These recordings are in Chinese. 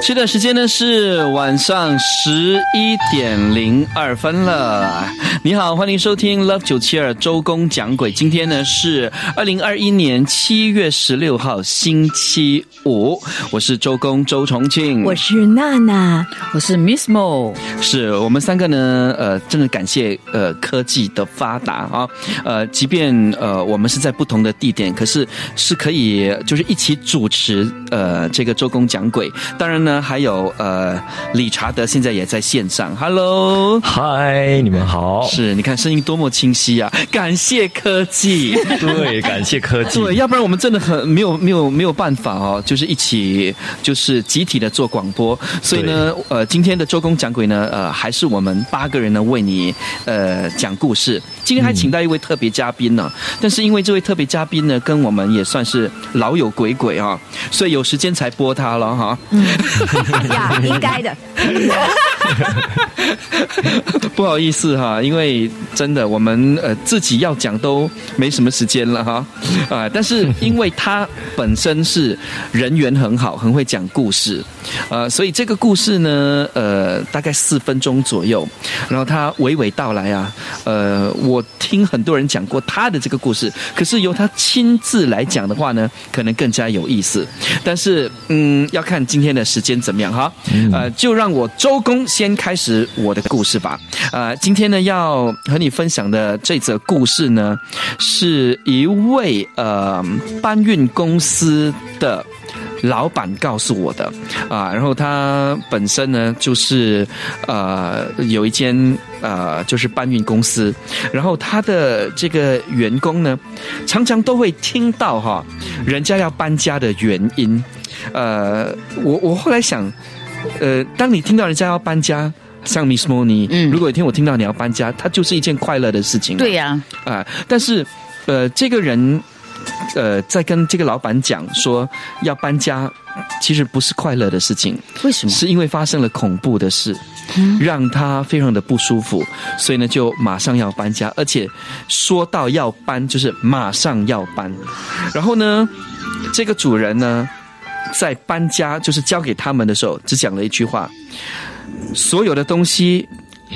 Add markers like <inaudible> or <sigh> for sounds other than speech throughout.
现在时间呢是晚上十一点零二分了。你好，欢迎收听 Love 九七二周公讲鬼。今天呢是二零二一年七月十六号星期五，我是周公周重庆，我是娜娜，我是 Miss Mo。是我们三个呢，呃，真的感谢呃科技的发达啊，呃，即便呃我们是在不同的地点，可是是可以就是一起主持呃这个周公讲鬼。当然。呢，还有呃，理查德现在也在线上，Hello，嗨，你们好，是你看声音多么清晰啊！感谢科技，<laughs> 对，感谢科技，对，要不然我们真的很没有没有没有办法哦，就是一起就是集体的做广播，所以呢，呃，今天的周公讲鬼呢，呃，还是我们八个人呢为你呃讲故事。今天还请到一位特别嘉宾呢，但是因为这位特别嘉宾呢，跟我们也算是老友鬼鬼啊，所以有时间才播他了哈。<laughs> 呀，<laughs> 应该的。<laughs> 不好意思哈，因为真的我们呃自己要讲都没什么时间了哈啊！但是因为他本身是人缘很好，很会讲故事，呃，所以这个故事呢，呃，大概四分钟左右，然后他娓娓道来啊，呃，我听很多人讲过他的这个故事，可是由他亲自来讲的话呢，可能更加有意思。但是嗯，要看今天的时间怎么样哈，呃，就让我周公。先开始我的故事吧。呃，今天呢要和你分享的这则故事呢，是一位呃搬运公司的老板告诉我的啊。然后他本身呢就是呃有一间呃就是搬运公司，然后他的这个员工呢常常都会听到哈人家要搬家的原因。呃，我我后来想。呃，当你听到人家要搬家，像 Miss Money，嗯，如果有一天我听到你要搬家，它就是一件快乐的事情。对呀，啊，但是，呃，这个人，呃，在跟这个老板讲说要搬家，其实不是快乐的事情。为什么？是因为发生了恐怖的事，让他非常的不舒服，所以呢，就马上要搬家，而且说到要搬，就是马上要搬。然后呢，这个主人呢？在搬家，就是交给他们的时候，只讲了一句话：所有的东西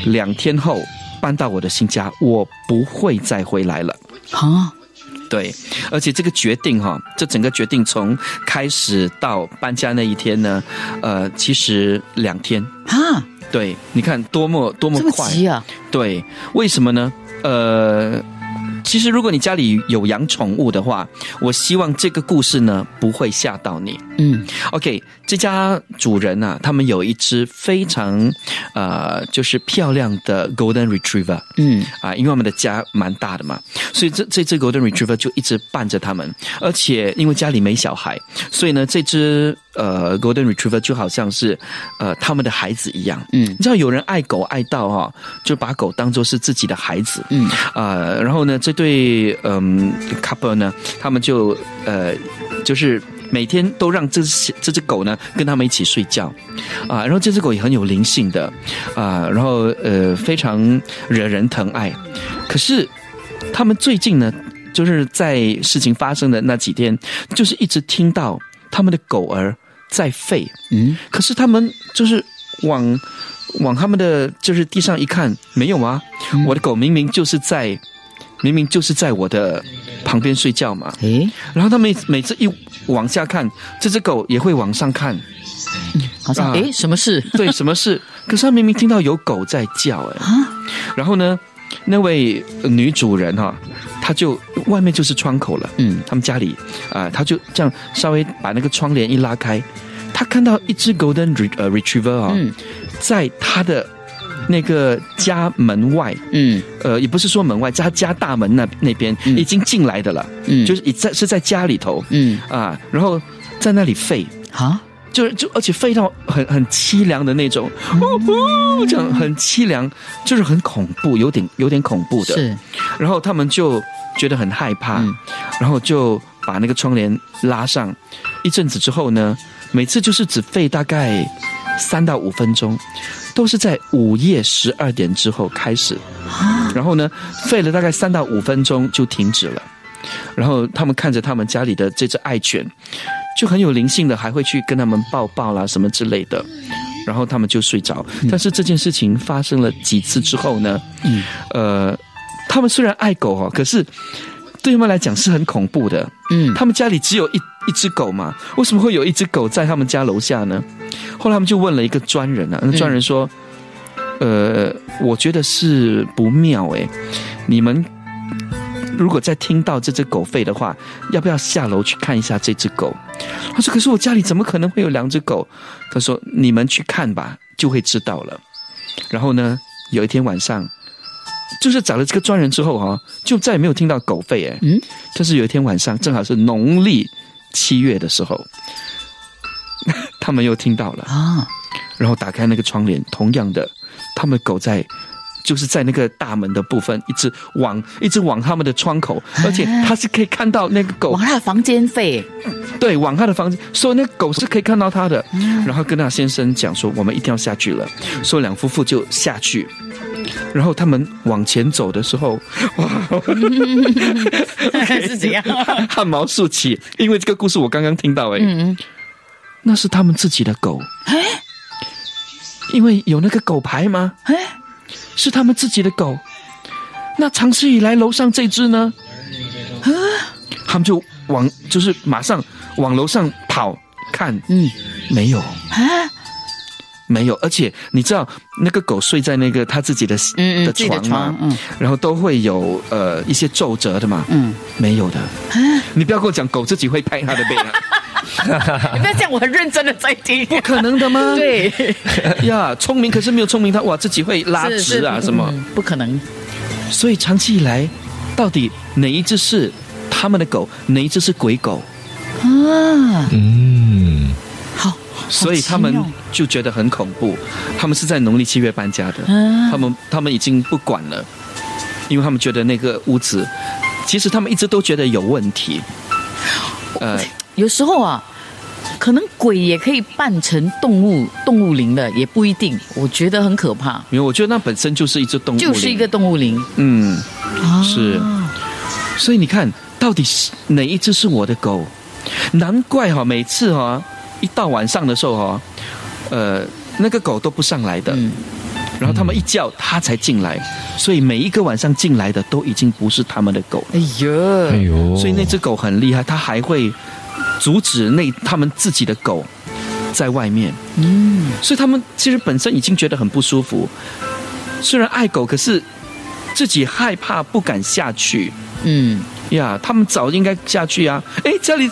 两天后搬到我的新家，我不会再回来了。啊，对，而且这个决定哈，这整个决定从开始到搬家那一天呢，呃，其实两天啊。对，你看多么多么快啊！对，为什么呢？呃。其实，如果你家里有养宠物的话，我希望这个故事呢不会吓到你。嗯，OK，这家主人呢，他们有一只非常呃，就是漂亮的 Golden Retriever。嗯，啊，因为我们的家蛮大的嘛，所以这这只 Golden Retriever 就一直伴着他们，而且因为家里没小孩，所以呢，这只。呃，Golden Retriever 就好像是呃他们的孩子一样，嗯，你知道有人爱狗爱到哈，就把狗当做是自己的孩子，嗯。啊，然后呢，这对嗯 couple 呢，他们就呃就是每天都让这只这只狗呢跟他们一起睡觉，啊，然后这只狗也很有灵性的。啊，然后呃非常惹人疼爱，可是他们最近呢，就是在事情发生的那几天，就是一直听到。他们的狗儿在吠，嗯，可是他们就是往往他们的就是地上一看，没有啊，我的狗明明就是在明明就是在我的旁边睡觉嘛，诶，然后他们每次一往下看，这只狗也会往上看，好像诶，什么事？对，什么事？可是他明明听到有狗在叫，哎，啊，然后呢，那位女主人哈。她就外面就是窗口了，嗯，他们家里啊，她就这样稍微把那个窗帘一拉开，她看到一只 golden retriever 啊，在她的那个家门外，嗯，呃，也不是说门外，在他家大门那那边已经进来的了，嗯，就是在是在家里头，嗯。啊，然后在那里吠。啊。就是就而且吠到很很凄凉的那种，这样很凄凉，就是很恐怖，有点有点恐怖的。是，然后他们就觉得很害怕，然后就把那个窗帘拉上。一阵子之后呢，每次就是只费大概三到五分钟，都是在午夜十二点之后开始。然后呢，费了大概三到五分钟就停止了。然后他们看着他们家里的这只爱犬，就很有灵性的，还会去跟他们抱抱啦什么之类的。然后他们就睡着。但是这件事情发生了几次之后呢，嗯呃，他们虽然爱狗哦，可是对他们来讲是很恐怖的。嗯，他们家里只有一一只狗嘛，为什么会有一只狗在他们家楼下呢？后来他们就问了一个专人啊，那专人说：“呃，我觉得是不妙诶，你们。”如果再听到这只狗吠的话，要不要下楼去看一下这只狗？他说：“可是我家里怎么可能会有两只狗？”他说：“你们去看吧，就会知道了。”然后呢，有一天晚上，就是找了这个专人之后哈，就再也没有听到狗吠哎。嗯，就是有一天晚上，正好是农历七月的时候，<laughs> 他们又听到了啊。然后打开那个窗帘，同样的，他们狗在。就是在那个大门的部分，一直往一直往他们的窗口，而且他是可以看到那个狗往他的房间飞，对，往他的房间，所以那狗是可以看到他的。然后跟那先生讲说，我们一定要下去了。所以两夫妇就下去，然后他们往前走的时候，哇，<laughs> 是怎样？<laughs> 汗毛竖起，因为这个故事我刚刚听到，哎，那是他们自己的狗，哎，因为有那个狗牌吗？哎。是他们自己的狗，那长期以来楼上这只呢？啊，他们就往就是马上往楼上跑看，嗯，没有。啊，没有，而且你知道那个狗睡在那个他自己的的床吗？嗯，然后都会有呃一些皱褶的嘛，嗯，没有的，你不要跟我讲狗自己会拍它的背啊。<laughs> 你不要这样，我很认真的在听。不可能的吗？<laughs> 对 <laughs> 呀，聪明可是没有聪明，他哇自己会拉直啊什么？不可能。所以长期以来，到底哪一只是他们的狗，哪一只是鬼狗啊？嗯，好。所以他们就觉得很恐怖。他们是在农历七月搬家的，他们他们已经不管了，因为他们觉得那个屋子，其实他们一直都觉得有问题。呃。有时候啊，可能鬼也可以扮成动物，动物灵的也不一定。我觉得很可怕。因为我觉得那本身就是一只动物，就是一个动物灵。嗯，是。所以你看到底是哪一只是我的狗？难怪哈，每次哈一到晚上的时候哈，呃，那个狗都不上来的。然后他们一叫，它才进来。所以每一个晚上进来的都已经不是他们的狗。哎呦，哎呦！所以那只狗很厉害，它还会。阻止那他们自己的狗在外面，嗯，所以他们其实本身已经觉得很不舒服。虽然爱狗，可是自己害怕，不敢下去。嗯呀，他们早应该下去啊！哎，家里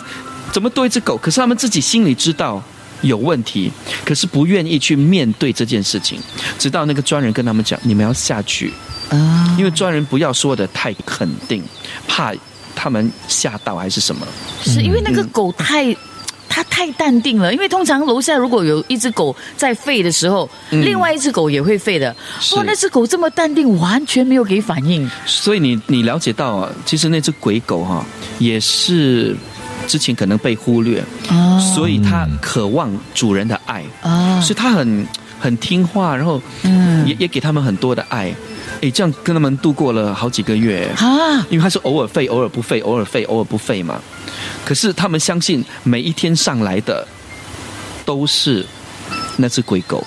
怎么多一只狗？可是他们自己心里知道有问题，可是不愿意去面对这件事情。直到那个专人跟他们讲：“你们要下去啊！”因为专人不要说的太肯定，怕。他们吓到还是什么？是因为那个狗太，它太淡定了。因为通常楼下如果有一只狗在吠的时候，另外一只狗也会吠的。哇，那只狗这么淡定，完全没有给反应。所以你你了解到啊，其实那只鬼狗哈，也是之前可能被忽略，所以它渴望主人的爱啊，所以它很很听话，然后嗯，也也给他们很多的爱。哎，这样跟他们度过了好几个月啊！因为他是偶尔吠，偶尔不吠，偶尔吠，偶尔不吠嘛。可是他们相信每一天上来的都是那只鬼狗，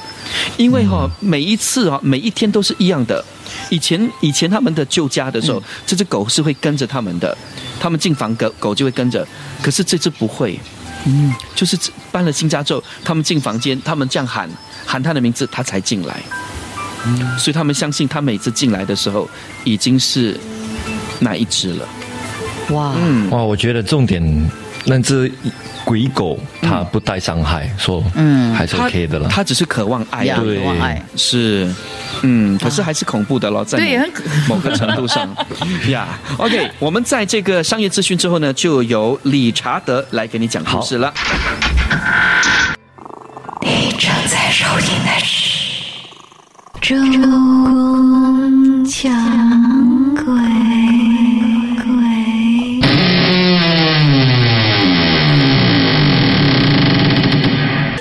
因为哈每一次啊每一天都是一样的。以前以前他们的旧家的时候，这只狗是会跟着他们的，他们进房狗狗就会跟着。可是这只不会，嗯，就是搬了新家之后，他们进房间，他们这样喊喊他的名字，他才进来。所以他们相信，他每次进来的时候已经是那一只了。哇，嗯，哇，我觉得重点那只鬼狗它不带伤害，说嗯还是 OK 的了。它只是渴望爱，渴望爱是，嗯，可是还是恐怖的咯，在某个程度上 <laughs> 呀。OK，我们在这个商业资讯之后呢，就由理查德来给你讲故事了。你正在收听的是。周公讲鬼。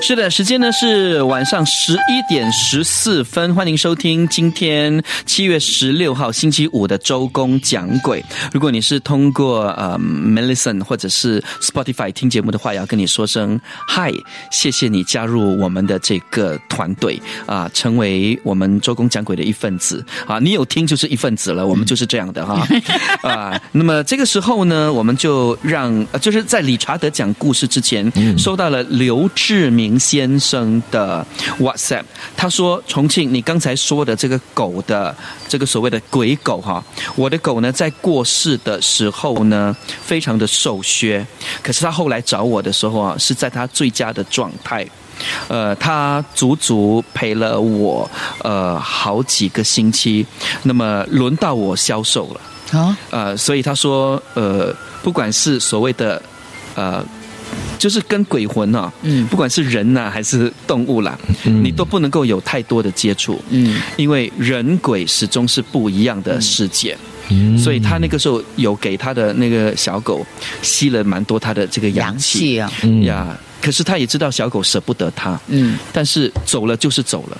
是的，时间呢是晚上十一点十四分，欢迎收听今天七月十六号星期五的周公讲鬼。如果你是通过呃 Melison 或者是 Spotify 听节目的话，要跟你说声嗨，谢谢你加入我们的这个团队啊，成为我们周公讲鬼的一份子啊。你有听就是一份子了，我们就是这样的哈 <laughs> 啊。那么这个时候呢，我们就让就是在理查德讲故事之前，收到了刘志明。先生的 WhatsApp，他说：“重庆，你刚才说的这个狗的这个所谓的鬼狗哈，我的狗呢，在过世的时候呢，非常的瘦削，可是他后来找我的时候啊，是在他最佳的状态，呃，他足足陪了我呃好几个星期，那么轮到我销售了。啊，呃，所以他说，呃，不管是所谓的呃。”就是跟鬼魂啊，嗯，不管是人呐还是动物啦，嗯，你都不能够有太多的接触，嗯，因为人鬼始终是不一样的世界，嗯，所以他那个时候有给他的那个小狗吸了蛮多他的这个阳气啊，呀，可是他也知道小狗舍不得他，嗯，但是走了就是走了。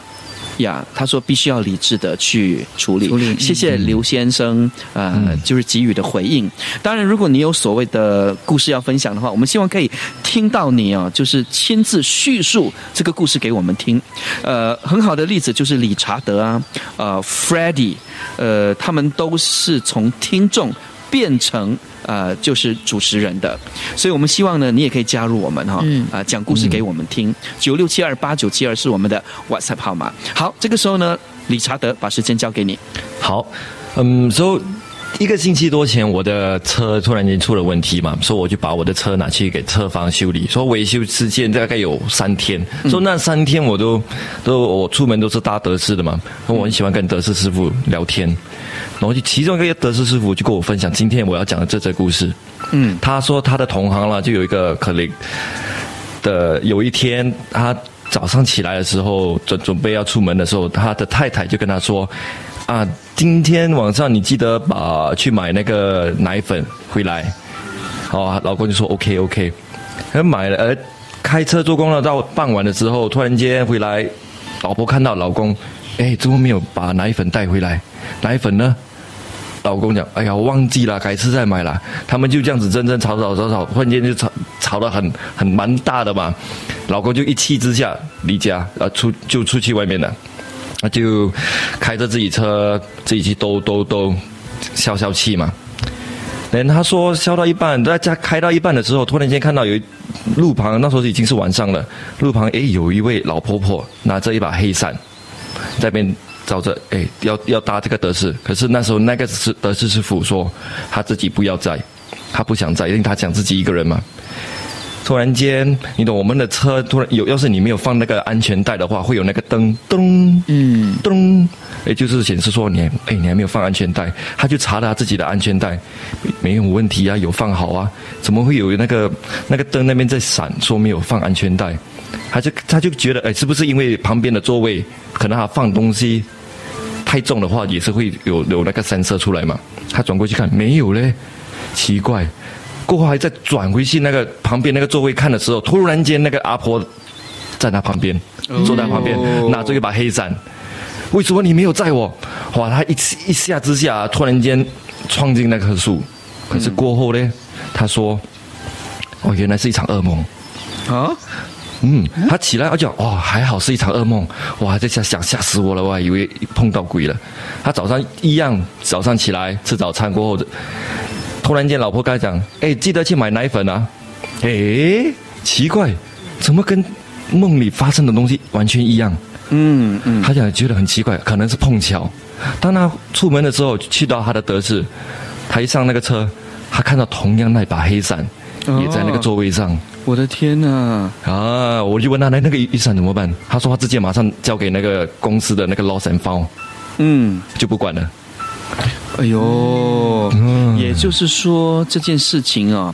呀，他说必须要理智的去处理。谢谢刘先生，呃，就是给予的回应。当然，如果你有所谓的故事要分享的话，我们希望可以听到你哦，就是亲自叙述这个故事给我们听。呃，很好的例子就是理查德啊，呃，Freddie，呃，他们都是从听众变成。呃，就是主持人的，所以我们希望呢，你也可以加入我们哈，啊，讲故事给我们听。九六七二八九七二是我们的 WhatsApp 号码。好，这个时候呢，理查德把时间交给你。好，嗯，说一个星期多前，我的车突然间出了问题嘛，说我就把我的车拿去给车房修理，说维修时间大概有三天，说那三天我都 <laughs> 都我出门都是搭德士的嘛，我很喜欢跟德士师傅聊天。然后就其中一个德士师傅就跟我分享今天我要讲的这则故事。嗯，他说他的同行了，就有一个可能的有一天，他早上起来的时候准准备要出门的时候，他的太太就跟他说：“啊，今天晚上你记得把去买那个奶粉回来。”哦，老公就说：“OK OK。”他买了，而开车做工了，到傍晚的时候，突然间回来，老婆看到老公，哎，怎么没有把奶粉带回来？奶粉呢？老公讲：“哎呀，我忘记了，改次再买了。”他们就这样子争争吵吵吵吵，突然间就吵吵得很很蛮大的嘛。老公就一气之下离家，啊出就出去外面了，那就开着自己车自己去兜兜兜消消气嘛。等他说消到一半，在家开到一半的时候，突然间看到有路旁，那时候已经是晚上了。路旁哎，有一位老婆婆拿着一把黑伞，在边。照着哎，要要搭这个德士，可是那时候那个是德士师傅说他自己不要载，他不想载，因为他想自己一个人嘛。突然间，你懂我们的车突然有，要是你没有放那个安全带的话，会有那个灯咚，嗯咚，哎，就是显示说你哎你还没有放安全带，他就查了他自己的安全带，没有问题啊，有放好啊，怎么会有那个那个灯那边在闪，说没有放安全带？他就他就觉得哎，是不是因为旁边的座位可能他放东西？太重的话也是会有有那个三色出来嘛？他转过去看没有嘞，奇怪。过后还在转回去那个旁边那个座位看的时候，突然间那个阿婆在他旁边坐在旁边，拿着一把黑伞。为什么你没有载我？哇！他一一下之下突然间闯进那棵树。可是过后呢，他说：“哦，原来是一场噩梦。”啊。嗯，他起来，而且哦，还好是一场噩梦，哇，这下想吓死我了，我还以为碰到鬼了。他早上一样，早上起来吃早餐过后，突然间老婆跟他讲，哎，记得去买奶粉啊。哎，奇怪，怎么跟梦里发生的东西完全一样？嗯嗯，他讲觉得很奇怪，可能是碰巧。当他出门的时候，去到他的德士，他一上那个车，他看到同样那把黑伞，也在那个座位上。我的天呐！啊，我就问他那那个雨伞怎么办？他说他直接马上交给那个公司的那个 loss and found，嗯，就不管了。哎呦，也就是说这件事情啊，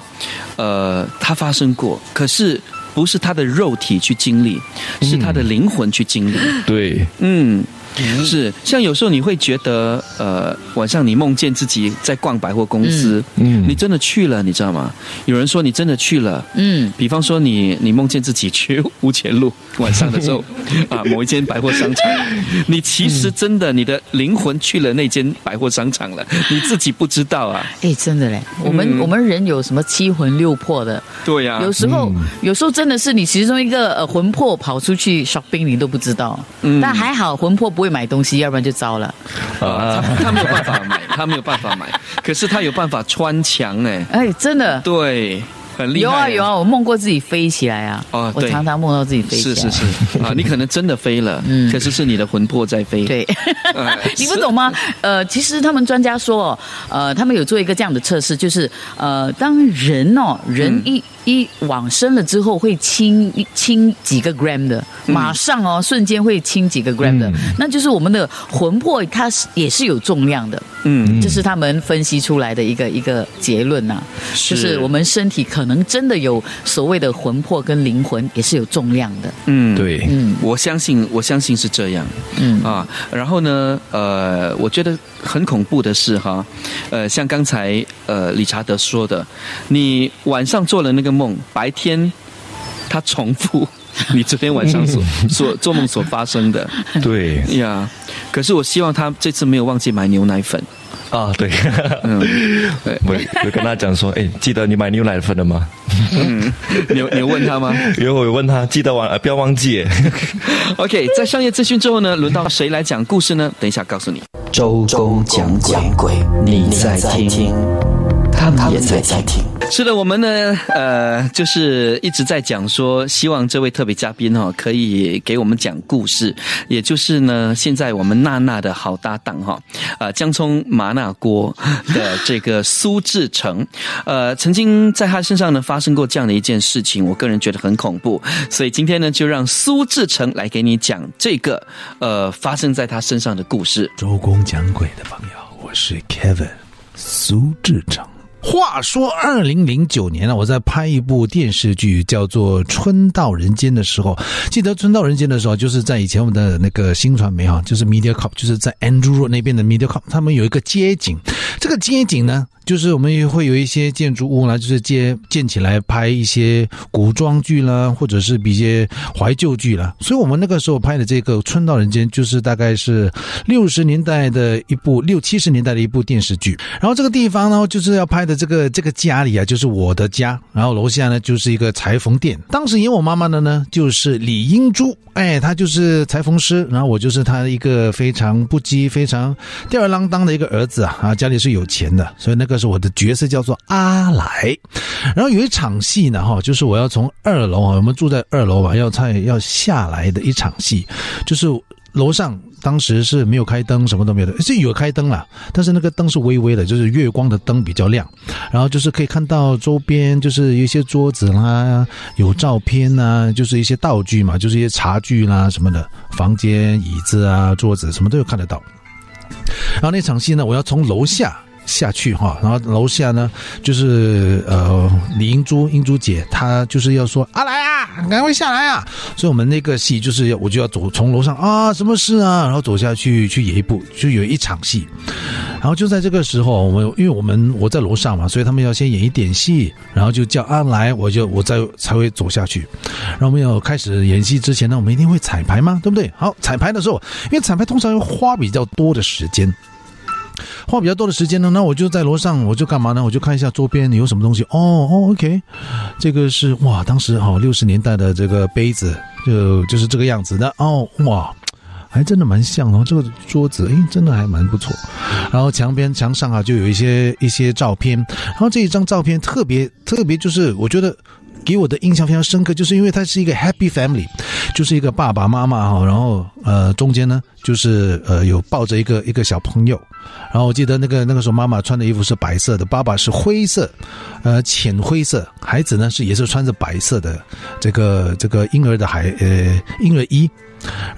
呃，它发生过，可是不是他的肉体去经历，是他的灵魂去经历。对，嗯，是，像有时候你会觉得，呃，晚上你梦见自己在逛百货公司，嗯，你真的去了，你知道吗？有人说你真的去了，嗯，比方说你你梦见自己去吴前路，晚上的时候 <laughs> 啊，某一间百货商场，你其实真的你的灵魂去了那间百货商场了，<laughs> 你自己不知道啊。哎，真的嘞，我们我们人有什么七魂六魄的？对呀，有时候有时候真的是你其中一个呃魂魄跑出去 shopping，你都不知道。嗯，但还好魂魄不会买东西，要不然就糟了。啊，他没有办法买，他没有办法买，<laughs> 可是他有办法穿墙哎。哎，真的。对。很厉害有啊有啊，我梦过自己飞起来啊！哦，我常常梦到自己飞起来。是是是 <laughs> 啊，你可能真的飞了，嗯，可是是你的魂魄在飞。对，<laughs> 你不懂吗？呃，其实他们专家说，呃，他们有做一个这样的测试，就是呃，当人哦，人一。一往生了之后会轻轻几个 gram 的，马上哦，瞬间会轻几个 gram 的，那就是我们的魂魄，它是也是有重量的，嗯，这是他们分析出来的一个一个结论呐，就是我们身体可能真的有所谓的魂魄跟灵魂也是有重量的，嗯，对，嗯，我相信我相信是这样，嗯。啊，然后呢，呃，我觉得很恐怖的是哈，呃，像刚才呃理查德说的，你晚上做了那个。梦白天，他重复你昨天晚上所 <laughs> 所做梦所发生的，对呀。可是我希望他这次没有忘记买牛奶粉啊。对，嗯，<laughs> 我我跟他讲说，哎，记得你买牛奶粉了吗？嗯，你你问他吗？<laughs> 有我问他，记得忘不要忘记。OK，在商业资讯之后呢，轮到谁来讲故事呢？等一下告诉你。周公讲鬼，你在听。他们也在听。是的，我们呢，呃，就是一直在讲说，希望这位特别嘉宾哈，可以给我们讲故事。也就是呢，现在我们娜娜的好搭档哈，啊，姜葱麻辣锅的这个苏志成，呃，曾经在他身上呢发生过这样的一件事情，我个人觉得很恐怖。所以今天呢，就让苏志成来给你讲这个呃发生在他身上的故事。周公讲鬼的朋友，我是 Kevin 苏志成。话说，二零零九年呢，我在拍一部电视剧，叫做《春到人间》的时候，记得《春到人间》的时候，就是在以前我们的那个新传媒哈，就是 MediaCorp，就是在 Andrew Road 那边的 MediaCorp，他们有一个街景，这个街景呢。就是我们也会有一些建筑物啦，就是建建起来拍一些古装剧啦，或者是比些怀旧剧啦。所以我们那个时候拍的这个《春到人间》，就是大概是六十年代的一部六七十年代的一部电视剧。然后这个地方呢，就是要拍的这个这个家里啊，就是我的家。然后楼下呢，就是一个裁缝店。当时演我妈妈的呢，就是李英珠，哎，她就是裁缝师。然后我就是她一个非常不羁、非常吊儿郎当的一个儿子啊，啊，家里是有钱的，所以那个。是我的角色叫做阿来，然后有一场戏呢，哈，就是我要从二楼啊，我们住在二楼吧，要菜要下来的一场戏，就是楼上当时是没有开灯，什么都没有的，是有开灯了，但是那个灯是微微的，就是月光的灯比较亮，然后就是可以看到周边就是一些桌子啦，有照片呐，就是一些道具嘛，就是一些茶具啦什么的，房间椅子啊桌子什么都有看得到，然后那场戏呢，我要从楼下。下去哈，然后楼下呢，就是呃李英珠英珠姐，她就是要说阿来啊，赶快下来啊！所以我们那个戏就是要我就要走从楼上啊，什么事啊？然后走下去去演一部，就有一场戏。然后就在这个时候，我们因为我们我在楼上嘛，所以他们要先演一点戏，然后就叫阿来，我就我再才会走下去。然后我们要开始演戏之前呢，我们一定会彩排嘛？对不对？好，彩排的时候，因为彩排通常要花比较多的时间。花比较多的时间呢，那我就在楼上，我就干嘛呢？我就看一下周边有什么东西。哦哦，OK，这个是哇，当时哈六十年代的这个杯子，就就是这个样子的。哦哇，还真的蛮像哦。这个桌子，哎，真的还蛮不错。然后墙边墙上啊，就有一些一些照片。然后这一张照片特别特别，就是我觉得。给我的印象非常深刻，就是因为它是一个 happy family，就是一个爸爸妈妈哈，然后呃中间呢就是呃有抱着一个一个小朋友，然后我记得那个那个时候妈妈穿的衣服是白色的，爸爸是灰色，呃浅灰色，孩子呢是也是穿着白色的这个这个婴儿的孩呃婴儿衣，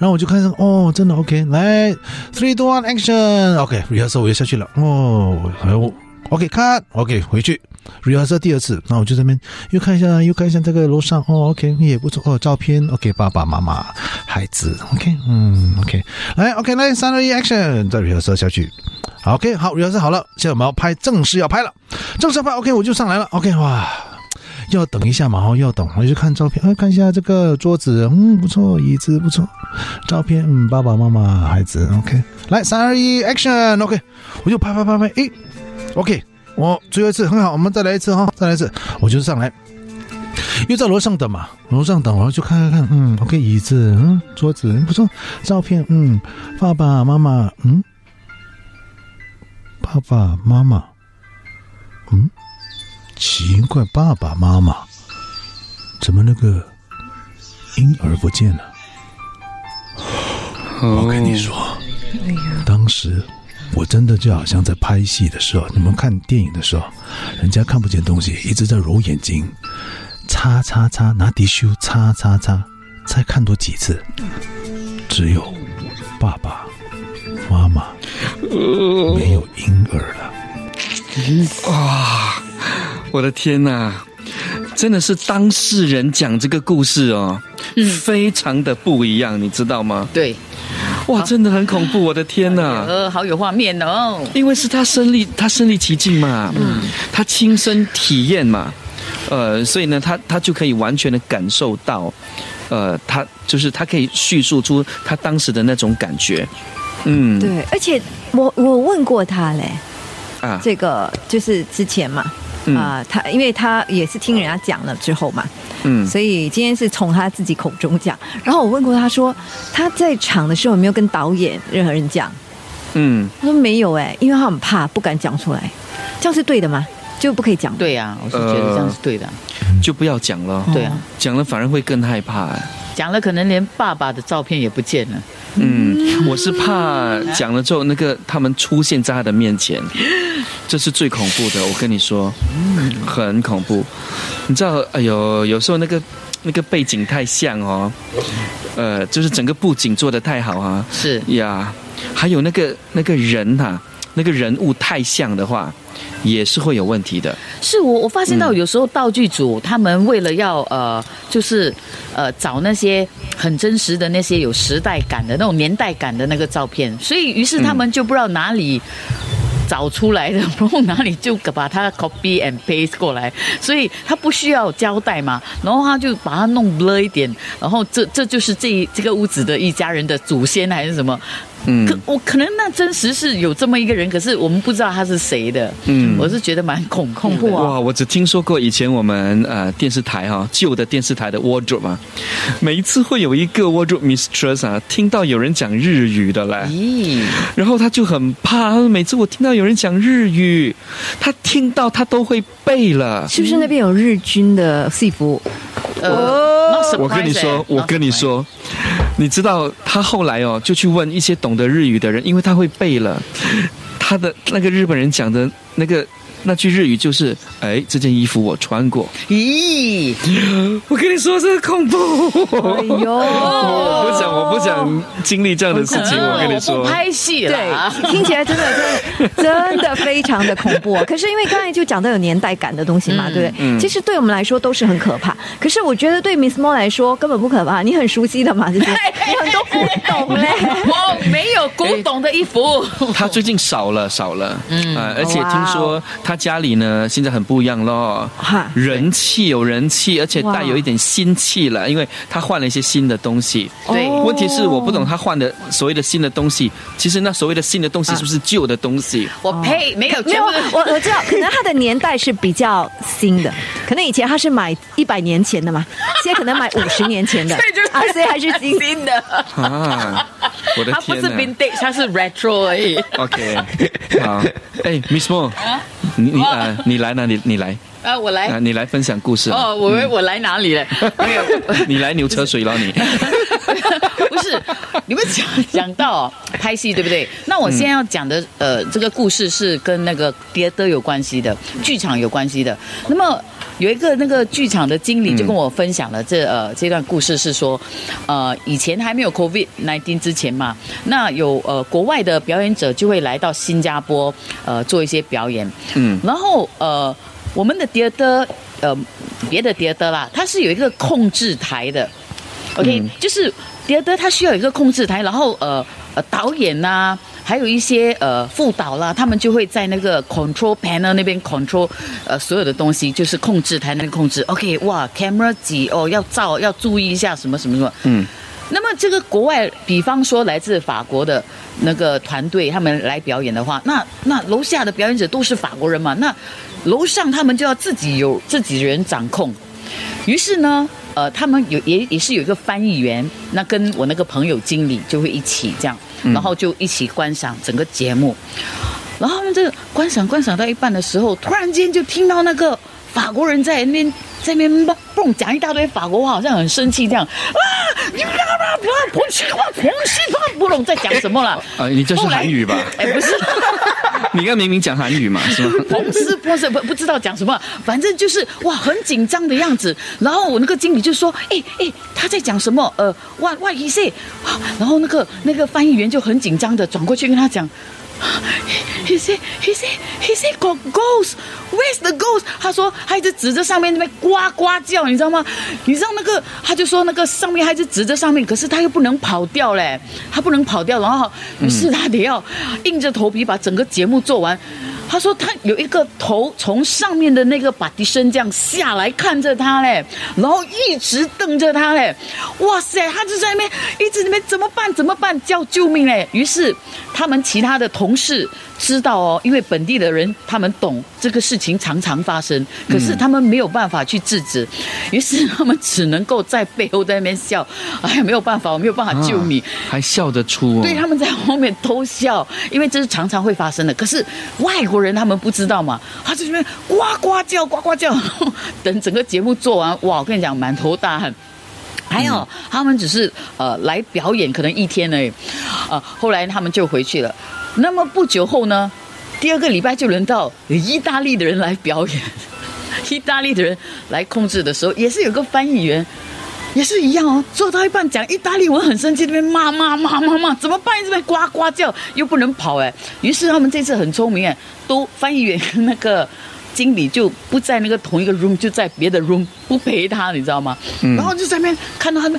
然后我就看上哦真的 OK 来 three to one action OK rehearsal 我就下去了哦还有 OK cut OK 回去。Rehearsal 第二次，那我就在那边又看一下，又看一下这个楼上哦，OK 也不错哦，照片 OK，爸爸妈妈孩子 OK，嗯 OK，来 OK 来三二一 action，再 rehearsal 下去。OK 好，rehearsal 好了，现在我们要拍正式要拍了，正式要拍 OK 我就上来了 OK 哇。要等一下嘛，哦，要等，我就看照片，哎，看一下这个桌子，嗯，不错，椅子不错，照片，嗯，爸爸妈妈，孩子，OK，来，三二一，Action，OK，我就拍拍拍拍，诶 o k 我最后一次很好，我们再来一次哈，再来一次，我就上来，又在楼上等嘛，楼上等，我就看看看，嗯，OK，椅子，嗯，桌子不错，照片，嗯，爸爸妈妈，嗯，爸爸妈妈，嗯。奇怪，爸爸妈妈怎么那个婴儿不见了？我跟你说，当时我真的就好像在拍戏的时候，你们看电影的时候，人家看不见东西，一直在揉眼睛，擦擦擦，拿滴修擦擦擦，再看多几次，只有爸爸妈妈没有婴儿了。哇！我的天呐，真的是当事人讲这个故事哦，非常的不一样，你知道吗？对，哇，真的很恐怖，我的天呐，呃，好有画面哦，因为是他身历他身历其境嘛，嗯，他亲身体验嘛，呃，所以呢，他他就可以完全的感受到，呃，他就是他可以叙述出他当时的那种感觉，嗯，对，而且我我问过他嘞，啊，这个就是之前嘛。啊，他因为他也是听人家讲了之后嘛，嗯，所以今天是从他自己口中讲。然后我问过他说，他在场的时候有没有跟导演任何人讲？嗯，他说没有哎，因为他很怕，不敢讲出来。这样是对的吗？就不可以讲？对呀，我是觉得这样是对的，就不要讲了。对啊，讲了反而会更害怕。讲了可能连爸爸的照片也不见了。嗯，我是怕讲了之后，那个他们出现在他的面前，这是最恐怖的。我跟你说，很恐怖。你知道，哎呦，有时候那个那个背景太像哦，呃，就是整个布景做的太好啊。是呀，还有那个那个人哈，那个人物太像的话。也是会有问题的。是我我发现到有时候道具组他们为了要呃，就是呃找那些很真实的那些有时代感的那种年代感的那个照片，所以于是他们就不知道哪里找出来的，然后哪里就把它 copy and paste 过来，所以他不需要交代嘛，然后他就把它弄 blur 一点，然后这这就是这这个屋子的一家人的祖先还是什么。嗯，可我可能那真实是有这么一个人，可是我们不知道他是谁的。嗯，我是觉得蛮恐恐怖啊。哇，我只听说过以前我们呃电视台哈旧的电视台的 wardrobe 嘛，每一次会有一个 wardrobe mistress 啊，听到有人讲日语的嘞，咦，然后他就很怕，每次我听到有人讲日语，他听到他都会背了。是不是那边有日军的戏服？呃，我跟你说，我跟你说。你知道他后来哦，就去问一些懂得日语的人，因为他会背了，他的那个日本人讲的那个。那句日语就是：“哎，这件衣服我穿过。”咦，我跟你说，这个恐怖！哎呦，我不想，我不想经历这样的事情。我跟你说，拍戏了，对，听起来真的真的真的非常的恐怖。<laughs> 可是因为刚才就讲到有年代感的东西嘛，对不对？其实对我们来说都是很可怕。可是我觉得对 Miss Mo 来说根本不可怕，你很熟悉的嘛，这些很多古董嘞。<laughs> 我没有古董的衣服，他最近少了少了，嗯，而且听说。他家里呢，现在很不一样喽，人气有人气，而且带有一点新气了，因为他换了一些新的东西。对，问题是我不懂他换的所谓的新的东西，其实那所谓的新的东西是不是旧的东西？我呸，没有，没有，我我知道，可能他的年代是比较新的，可能以前他是买一百年前的嘛，现在可能买五十年前的，<laughs> 啊，所以还是新的。啊。我的天，他不是 vintage，他是 retro 而已。OK，<laughs> 好，哎，Miss Mo。你你啊，你来哪里？你来啊，我来。你来分享故事哦。我我来哪里了？<laughs> 没有，你来牛车水了你。<laughs> 不是，你们讲讲到拍戏对不对？那我现在要讲的呃，这个故事是跟那个别的有关系的，剧场有关系的。那么有一个那个剧场的经理就跟我分享了这呃这段故事，是说呃以前还没有 COVID nineteen 之前嘛，那有呃国外的表演者就会来到新加坡呃做一些表演，嗯，然后呃。我们的迪德呃别的迪德啦，它是有一个控制台的，OK，就是迪德它需要有一个控制台，然后呃呃导演呐。还有一些呃副导啦，他们就会在那个 control panel 那边 control 呃所有的东西，就是控制台那边控制。OK，哇，camera 几哦要照要注意一下什么什么什么。嗯。那么这个国外，比方说来自法国的那个团队，他们来表演的话，那那楼下的表演者都是法国人嘛，那楼上他们就要自己有自己人掌控。于是呢，呃，他们有也也是有一个翻译员，那跟我那个朋友经理就会一起这样。然后就一起观赏整个节目，然后他们这个观赏观赏到一半的时候，突然间就听到那个法国人在那边在那边蹦讲一大堆法国话，好像很生气这样啊！你们不要不要不西话，不西话不懂在讲什么了？啊，你这是韩语吧？哎，不是，<laughs> 你刚明明讲韩语嘛，是吗？不是不是不不知道讲什么，反正就是哇，很紧张的样子。然后我那个经理就说：“哎哎，他在讲什么？呃，万万一是。”然后那个那个翻译员就很紧张的转过去跟他讲。He said, he said, he said, got ghost. Where's the ghost? 他说，他一直指着上面那边呱呱叫，你知道吗？你知道那个，他就说那个上面还是指着上面，可是他又不能跑掉嘞，他不能跑掉，然后于是他得要硬着头皮把整个节目做完。他说他有一个头从上面的那个把迪生这样下来看着他嘞，然后一直瞪着他嘞，哇塞，他就在那边一直那边怎么办怎么办叫救命嘞。于是他们其他的同事。知道哦，因为本地的人他们懂这个事情常常发生，可是他们没有办法去制止，于是他们只能够在背后在那边笑。<laughs> 哎呀，没有办法，我没有办法救你，还笑得出哦？对，他们在后面偷笑，因为这是常常会发生的。可是外国人他们不知道嘛，他在那边呱呱叫，呱呱叫。<laughs> 等整个节目做完，哇，我跟你讲，满头大汗。还有他们只是呃来表演，可能一天而已，呃，后来他们就回去了。那么不久后呢，第二个礼拜就轮到意大利的人来表演。<laughs> 意大利的人来控制的时候，也是有个翻译员，也是一样哦。做到一半讲意大利文，很生气，那边骂骂骂骂骂，怎么办？这边呱呱叫，又不能跑哎。于是他们这次很聪明哎，都翻译员跟那个经理就不在那个同一个 room，就在别的 room 不陪他，你知道吗？然后就在那边看到他们。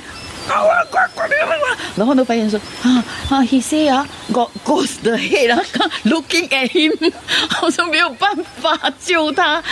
然后呢，发现说啊啊，he say 啊，got ghost the head 然后 looking at him，<laughs> 好像没有办法救他。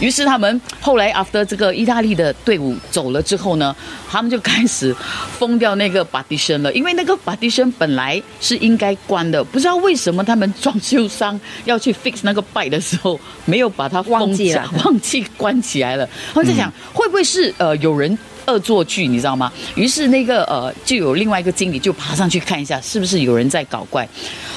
于是他们后来 after 这个意大利的队伍走了之后呢，他们就开始封掉那个 partition 了，因为那个 partition 本来是应该关的，不知道为什么他们装修商要去 fix 那个 by 的时候，没有把它忘记了，忘记关起来了。他们在想，会不会是呃有人？恶作剧，你知道吗？于是那个呃，就有另外一个经理就爬上去看一下，是不是有人在搞怪。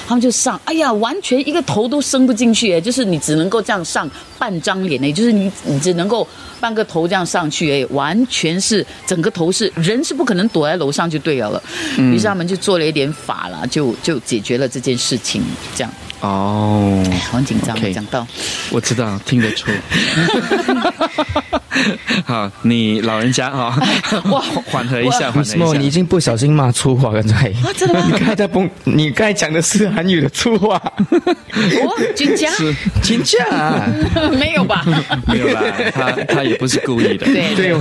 他们就上，哎呀，完全一个头都伸不进去，哎，就是你只能够这样上半张脸，哎，就是你你只能够半个头这样上去，哎，完全是整个头是人是不可能躲在楼上就对了了。于是他们就做了一点法了，就就解决了这件事情，这样。哦，很紧张，讲到，我知道，听得出。<laughs> 好，你老人家哈，<laughs> 哇，缓和一下，缓和一下。你已经不小心骂粗话，刚才。啊，真的吗？你刚才在崩，你刚才讲的是韩语的粗话。我金家，金家，<laughs> 没有吧？没有啦，他他也不是故意的。对对，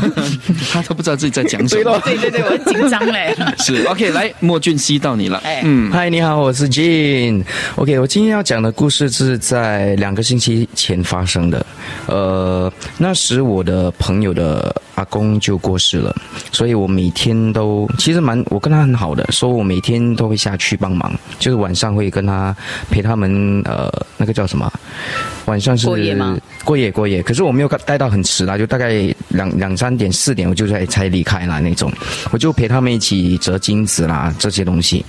他都不知道自己在讲什么。对对对，我很紧张嘞。是，OK，来，莫俊熙到你了。哎，嗯，嗨，你好，我是 Jin。OK，我今天要讲的故事是在两个星期前发生的。呃，那时我的朋友的阿公就过世了，所以我每天都其实蛮我跟他很好的，说我每天都会下去帮忙，就是晚上会跟他陪他们呃那个叫什么，晚上是过夜吗？过夜过夜，可是我没有待到很迟啦，就大概两两三点四点我就在才离开啦那种，我就陪他们一起折金子啦这些东西，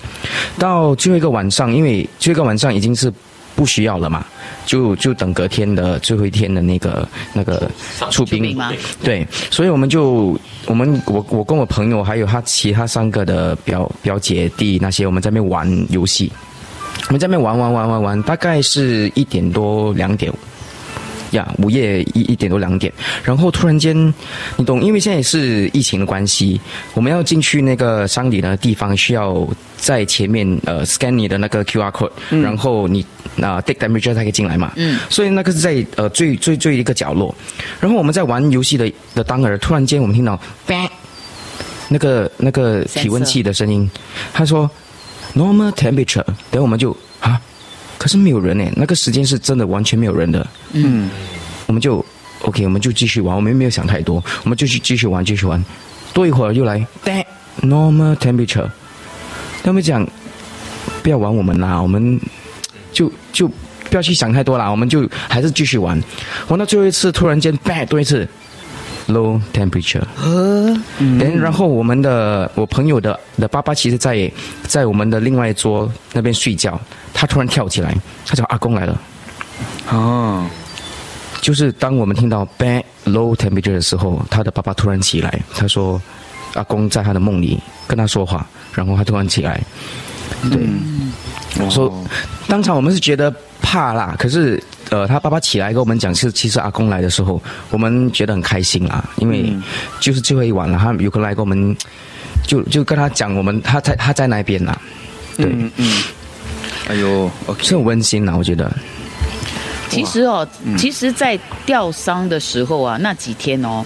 到最后一个晚上，因为最后一个晚上已经是。不需要了嘛，就就等隔天的最后一天的那个那个出兵。对，所以我们就我们我我跟我朋友还有他其他三个的表表姐弟那些，我们在那边玩游戏，我们在那边玩玩玩玩玩，大概是一点多两点，呀，午夜一一点多两点，然后突然间，你懂，因为现在是疫情的关系，我们要进去那个山里的地方，需要在前面呃 scan 你的那个 QR code，然后你啊 take temperature 才可以进来嘛。嗯。所以那个是在呃最最最一个角落，然后我们在玩游戏的的当儿，突然间我们听到，那个那个体温器的声音，他说 normal temperature，等我们就啊。可是没有人哎，那个时间是真的完全没有人的。嗯，我们就 OK，我们就继续玩，我们没有想太多，我们就去继续玩，继续玩。多一会儿又来，normal temperature。他们讲不要玩我们啦，我们就就不要去想太多啦，我们就还是继续玩。玩到最后一次，突然间 back 多一次。Low temperature，嗯，然后我们的我朋友的的爸爸其实在在我们的另外一桌那边睡觉，他突然跳起来，他讲阿公来了，哦，就是当我们听到 bad low temperature 的时候，他的爸爸突然起来，他说阿公在他的梦里跟他说话，然后他突然起来，对，说当场我们是觉得怕啦，可是。呃，他爸爸起来跟我们讲，是其实阿公来的时候，我们觉得很开心啦，因为就是最后一晚了，他有空来跟我们，就就跟他讲，我们他在他在那边啦，对，嗯，哎呦，是很温馨呐，我觉得。其实哦，其实，在吊丧的时候啊，那几天哦，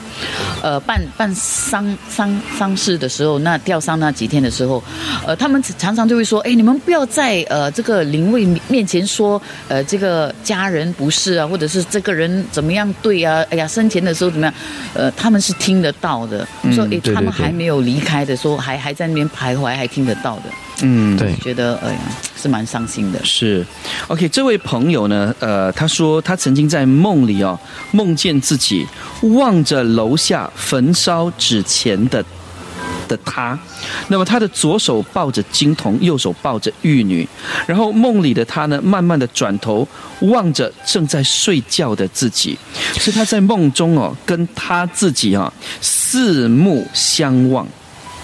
呃，办办丧丧丧事的时候，那吊丧那几天的时候，呃，他们常常就会说，哎，你们不要在呃这个灵位面前说，呃，这个家人不是啊，或者是这个人怎么样对啊，哎呀，生前的时候怎么样，呃，他们是听得到的，说哎，他们还没有离开的，时候还还在那边徘徊，还听得到的。嗯，对，觉得哎呀，是蛮伤心的。是，OK，这位朋友呢，呃，他说他曾经在梦里哦，梦见自己望着楼下焚烧纸钱的的他，那么他的左手抱着金童，右手抱着玉女，然后梦里的他呢，慢慢的转头望着正在睡觉的自己，是他在梦中哦，跟他自己啊四目相望，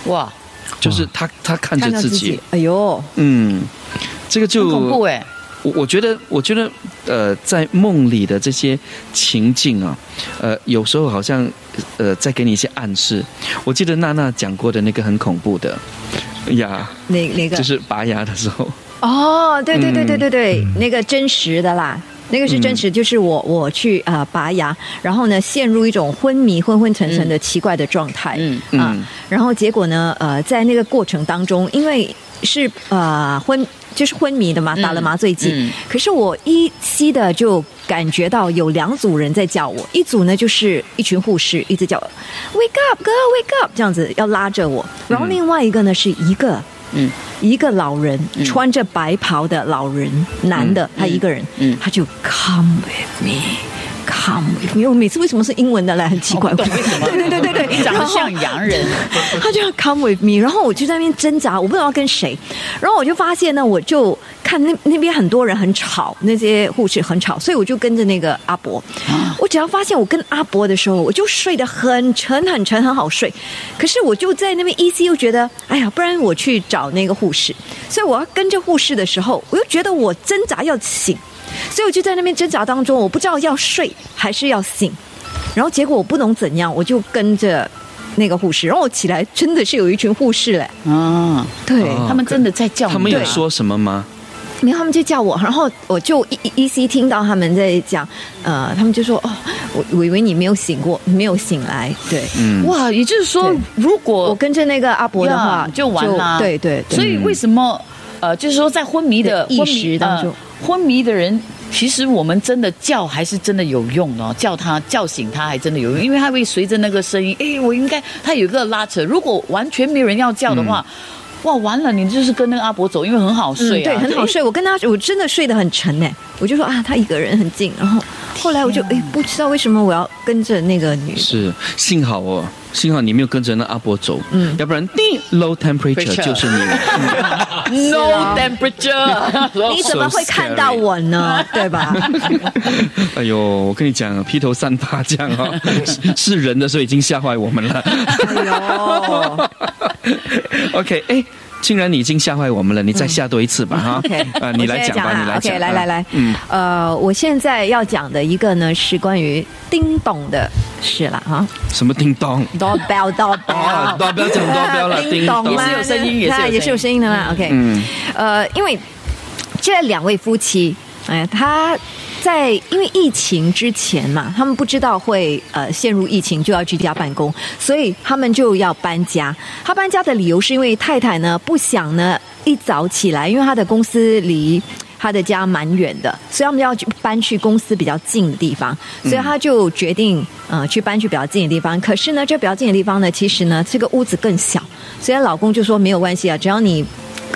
哇。就是他，他看着自己，哎呦，嗯，这个就恐怖哎。我我觉得，我觉得，呃，在梦里的这些情境啊，呃，有时候好像，呃，在给你一些暗示。我记得娜娜讲过的那个很恐怖的呀，哪哪个？就是拔牙的时候。哦，对对对对对对，那个真实的啦。那个是真实，就是我我去啊拔牙，然后呢陷入一种昏迷、昏昏沉沉的奇怪的状态，嗯。啊，然后结果呢呃在那个过程当中，因为是呃昏就是昏迷的嘛，打了麻醉剂，可是我依稀的就感觉到有两组人在叫我，一组呢就是一群护士一直叫 wake up girl wake up 这样子要拉着我，然后另外一个呢是一个。嗯，一个老人穿着白袍的老人，男的，他一个人，他就 come with me。Come with me，我每次为什么是英文的嘞？很奇怪，为什么？对对对对对，<laughs> 长得像洋人，<laughs> 他就要 Come with me，然后我就在那边挣扎，我不知道要跟谁，然后我就发现呢，我就看那那边很多人很吵，那些护士很吵，所以我就跟着那个阿伯。我只要发现我跟阿伯的时候，我就睡得很沉很沉，很好睡。可是我就在那边 EC 又觉得，哎呀，不然我去找那个护士。所以我要跟着护士的时候，我又觉得我挣扎要醒。所以我就在那边挣扎当中，我不知道要睡还是要醒，然后结果我不能怎样，我就跟着那个护士，然后我起来真的是有一群护士嘞，啊，对他们真的在叫，他们有说什么吗？没有，他们就叫我，然后我就一一 C 听到他们在讲，呃，他们就说哦，我我以为你没有醒过，没有醒来，对，嗯，哇，也就是说，如果我跟着那个阿伯的话，就完了，对对，所以为什么呃，就是说在昏迷的意识当中。昏迷的人，其实我们真的叫还是真的有用哦，叫他叫醒他还真的有用，因为他会随着那个声音，哎，我应该他有一个拉扯。如果完全没有人要叫的话，哇，完了，你就是跟那个阿伯走，因为很好睡，对，很好睡。我跟他，我真的睡得很沉哎，我就说啊，他一个人很近，然后后来我就哎，不知道为什么我要跟着那个女，是幸好哦。幸好你没有跟着那阿伯走，嗯，要不然低 low temperature 就是你，<laughs> no temperature，<laughs> 你怎么会看到我呢？<laughs> 对吧？哎呦，我跟你讲，披头散发这样哈，是人的时候已经吓坏我们了。哎呦，OK，哎，既然你已经吓坏我们了，你再吓多一次吧，哈。<laughs> 啊，你来讲吧，你来讲。OK，来来来，嗯，呃，我现在要讲的一个呢是关于叮咚的事了，哈。什么叮咚？Doorbell，doorbell，doorbell，讲 doorbell 了，<laughs> 叮咚也是有声音，也是也是有声音的嘛。OK，嗯，呃，因为这两位夫妻，哎，他。在因为疫情之前嘛，他们不知道会呃陷入疫情就要居家办公，所以他们就要搬家。他搬家的理由是因为太太呢不想呢一早起来，因为他的公司离他的家蛮远的，所以他们要去搬去公司比较近的地方，所以他就决定呃去搬去比较近的地方。可是呢，这比较近的地方呢，其实呢这个屋子更小，所以老公就说没有关系啊，只要你。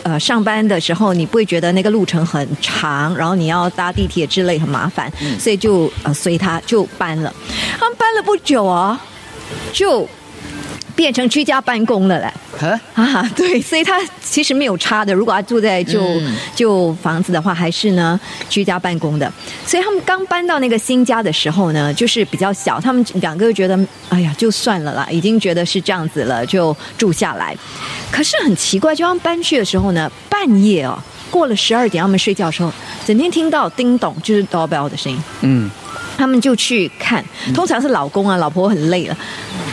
呃，上班的时候你不会觉得那个路程很长，然后你要搭地铁之类很麻烦，所以就呃随他就搬了。他们搬了不久啊，就。变成居家办公了嘞，啊，对，所以他其实没有差的。如果他住在旧旧房子的话，还是呢居家办公的。所以他们刚搬到那个新家的时候呢，就是比较小，他们两个觉得，哎呀，就算了啦，已经觉得是这样子了，就住下来。可是很奇怪，就他们搬去的时候呢，半夜哦，过了十二点，他们睡觉的时候，整天听到叮咚，就是 doorbell 的声音，嗯。他们就去看，通常是老公啊，老婆很累了，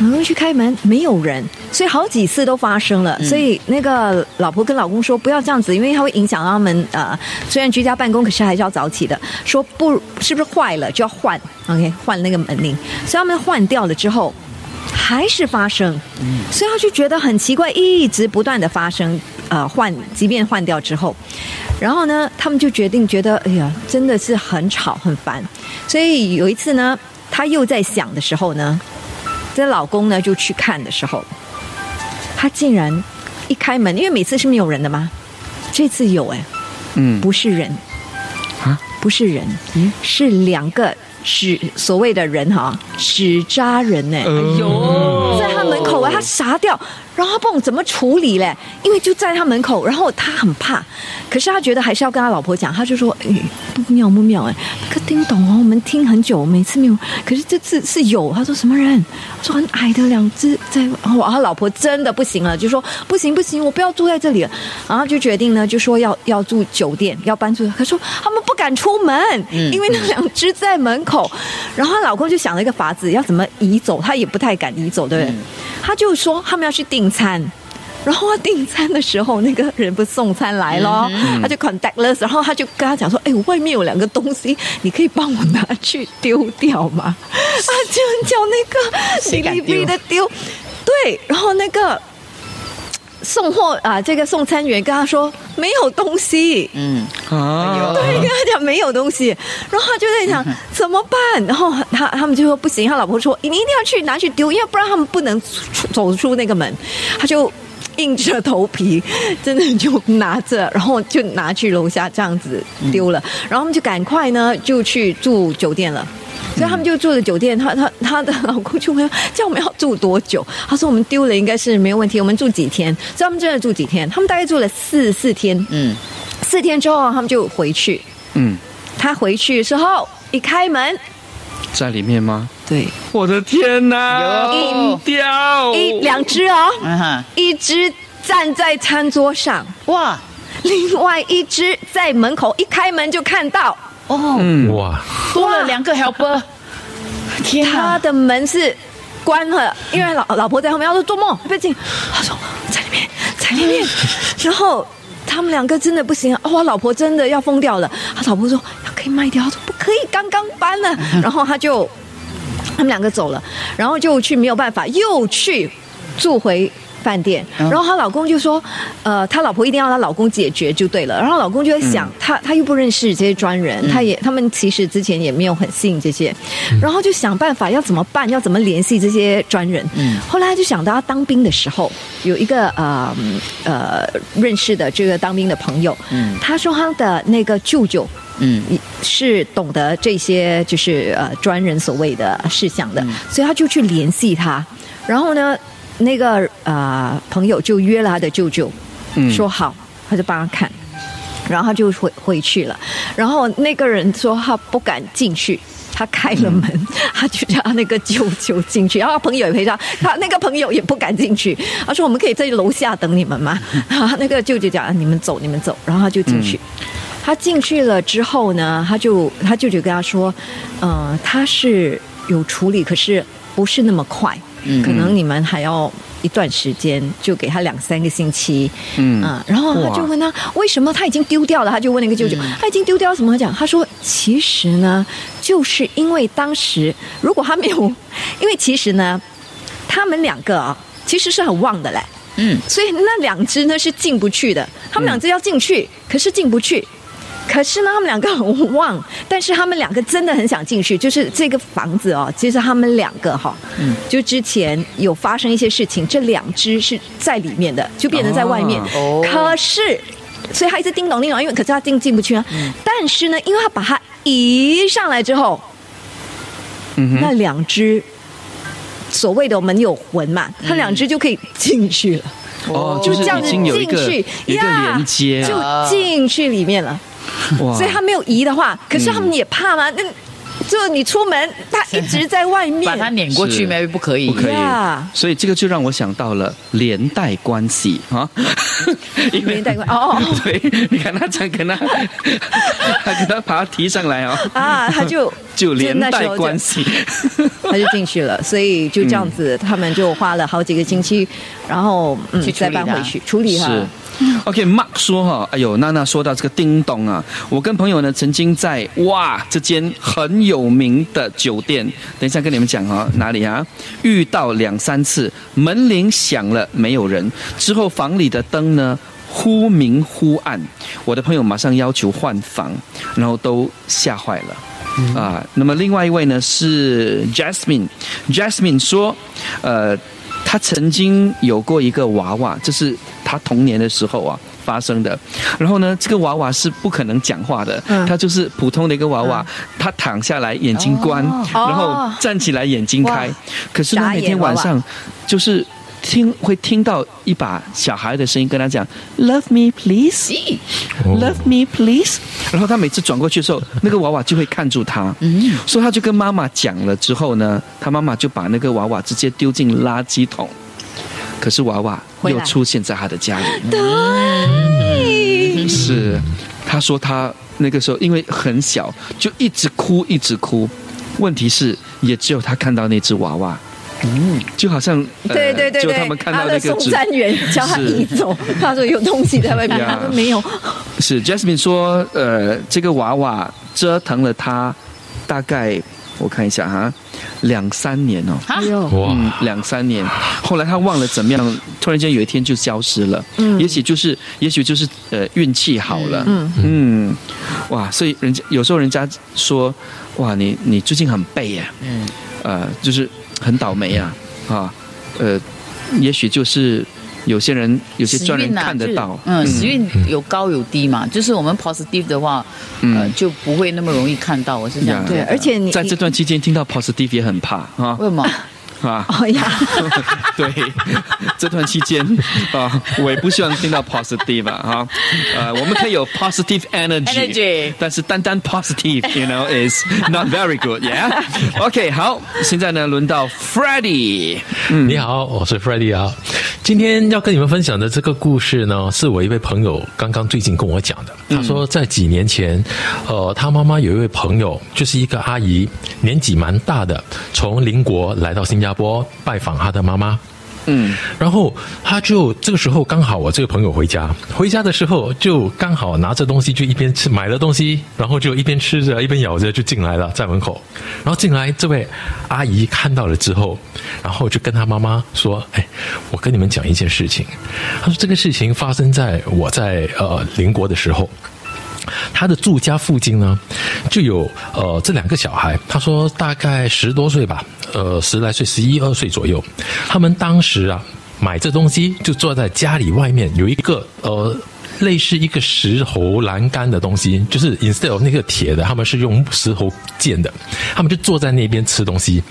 然后去开门，没有人，所以好几次都发生了。所以那个老婆跟老公说不要这样子，因为它会影响他们呃，虽然居家办公，可是还是要早起的。说不，是不是坏了就要换？OK，换那个门铃。所以他们换掉了之后，还是发生，所以他就觉得很奇怪，一直不断的发生。呃，换即便换掉之后，然后呢，他们就决定觉得，哎呀，真的是很吵很烦。所以有一次呢，她又在想的时候呢，这老公呢就去看的时候，他竟然一开门，因为每次是没有人的吗？这次有哎，嗯，不是人啊，不是人，嗯，是两个纸所谓的人哈，纸扎人呢，哎呦，在他门口啊，他傻掉。然后他不懂怎么处理嘞，因为就在他门口，然后他很怕，可是他觉得还是要跟他老婆讲，他就说：“哎，不妙不妙哎，可听懂哦，我们听很久，每次没有，可是这次是有。”他说：“什么人？”说很矮的两只在。哇，他老婆真的不行了，就说：“不行不行，我不要住在这里了。”然后就决定呢，就说要要住酒店，要搬出去。他说他们不敢出门，因为那两只在门口。然后他老公就想了一个法子，要怎么移走，他也不太敢移走，对不对？他就说他们要去订。餐，然后他订餐的时候，那个人不送餐来了，他就 contactless，然后他就跟他讲说：“哎，我外面有两个东西，你可以帮我拿去丢掉吗？”他就叫那个 delivery 的丢，对，然后那个送货啊，这个送餐员跟他说没有东西，嗯。啊，对，跟他讲没有东西，然后他就在想怎么办，然后他他们就说不行，他老婆说你一定要去拿去丢，因为不然他们不能走出那个门，他就硬着头皮，真的就拿着，然后就拿去楼下这样子丢了，然后他们就赶快呢就去住酒店了。所以他们就住的酒店，她她她的老公就问：叫我们要住多久？他说我们丢了应该是没有问题，我们住几天？所以他们真的住几天？他们大概住了四四天。嗯，四天之后他们就回去。嗯，他回去的时候一开门，在里面吗？对，我的天哪！一掉一两只哦，一只站在餐桌上，哇！另外一只在门口，一开门就看到。哦，哇，多了两个 helper，天他的门是关了，因为老老婆在后面，他说做梦，别进。他说在里面，在里面。<laughs> 然后他们两个真的不行，哇，老婆真的要疯掉了。他老婆说可以卖掉，他说不可以，刚刚搬了。然后他就他们两个走了，然后就去没有办法，又去住回。饭店，然后她老公就说：“呃，她老婆一定要她老公解决就对了。”然后老公就在想，他他又不认识这些专人，他也他们其实之前也没有很信这些，然后就想办法要怎么办，要怎么联系这些专人。后来就想到他当兵的时候有一个呃呃认识的这个当兵的朋友，他说他的那个舅舅嗯。是懂得这些就是呃专人所谓的事项的，所以他就去联系他，然后呢。那个呃朋友就约了他的舅舅，说好，他就帮他看，然后他就回回去了。然后那个人说他不敢进去。他开了门，他就叫他那个舅舅进去，然后朋友也陪他，他那个朋友也不敢进去，他说我们可以在楼下等你们嘛？<laughs> 然后那个舅舅讲你们走，你们走，然后他就进去。他进去了之后呢，他就他舅舅跟他说，嗯，他是有处理，可是不是那么快，可能你们还要。一段时间就给他两三个星期，嗯，然后他就问他为什么他已经丢掉了，他就问那个舅舅，他已经丢掉什么？他讲，他说其实呢，就是因为当时如果他没有，<laughs> 因为其实呢，他们两个啊其实是很旺的嘞，嗯，所以那两只呢是进不去的，他们两只要进去，可是进不去。可是呢，他们两个很旺，但是他们两个真的很想进去。就是这个房子哦，其实他们两个哈，嗯，就之前有发生一些事情，这两只是在里面的，就变成在外面。哦，可是，所以他一直叮咚叮咚，因为可是他进进不去啊。但是呢，因为他把它移上来之后，嗯那两只所谓的我们有魂嘛，他两只就可以进去了。哦，就是已经有一个一个连接，就进去里面了。<laughs> 所以他没有移的话，可是他们也怕吗？那就你出门，他一直在外面，把他撵过去，maybe 不可以，不可以。所以这个就让我想到了连带关系啊，<laughs> 连带关哦，<laughs> 对，你看他这样跟他，他跟他把他提上来哦，啊，他就就连带关系，他就进去了。所以就这样子，他们就花了好几个星期，然后嗯，再搬回去处理哈。<laughs> OK，Mark 说哈，哎呦，娜娜说到这个叮咚啊，我跟朋友呢曾经在哇这间很有名的酒店，等一下跟你们讲哈，哪里啊？遇到两三次门铃响了没有人，之后房里的灯呢忽明忽暗，我的朋友马上要求换房，然后都吓坏了啊。那么另外一位呢是 Jasmine，Jasmine 说，呃。他曾经有过一个娃娃，这是他童年的时候啊发生的。然后呢，这个娃娃是不可能讲话的，他就是普通的一个娃娃。他躺下来，眼睛关，然后站起来，眼睛开。可是呢，每天晚上就是。听会听到一把小孩的声音跟他讲，Love me please，Love me please。然后他每次转过去的时候，那个娃娃就会看住他。嗯，所以他就跟妈妈讲了之后呢，他妈妈就把那个娃娃直接丢进垃圾桶。可是娃娃又出现在他的家里。对，是他说他那个时候因为很小，就一直哭一直哭。问题是也只有他看到那只娃娃。嗯，就好像对对对对，他的送餐员叫他移走，他说有东西在外面，他说没有。是 Jasmine 说，呃，这个娃娃折腾了他大概我看一下哈，两三年哦，哎呦，哇，两三年，后来他忘了怎么样，突然间有一天就消失了。嗯，也许就是，也许就是呃运气好了。嗯。嗯，哇，所以人家有时候人家说，哇，你你最近很背呀。嗯，呃，就是。很倒霉啊，啊，呃，也许就是有些人有些专人看得到，嗯，时运有高有低嘛，就是我们 positive 的话，呃，就不会那么容易看到，我是这样，对，而且你在这段期间听到 positive 也很怕啊，为什么？啊，<laughs> 对，这段期间啊，我也不希望听到 positive 啊，呃，我们可以有 positive energy，但是单单 positive，you know is not very good，yeah？OK，<laughs> 好，现在呢，轮到 Freddie，嗯，你好，我是 Freddie 啊，今天要跟你们分享的这个故事呢，是我一位朋友刚刚最近跟我讲的，他说在几年前，呃，他妈妈有一位朋友，就是一个阿姨，年纪蛮大的，从邻国来到新加。坡拜访他的妈妈，嗯，然后他就这个时候刚好我这个朋友回家，回家的时候就刚好拿着东西就一边吃买了东西，然后就一边吃着一边咬着就进来了，在门口，然后进来这位阿姨看到了之后，然后就跟他妈妈说：“哎，我跟你们讲一件事情。”他说：“这个事情发生在我在呃邻国的时候。”他的住家附近呢，就有呃这两个小孩。他说大概十多岁吧，呃十来岁，十一二岁左右。他们当时啊买这东西，就坐在家里外面有一个呃类似一个石头栏杆的东西，就是 instead of 那个铁的，他们是用石头建的，他们就坐在那边吃东西，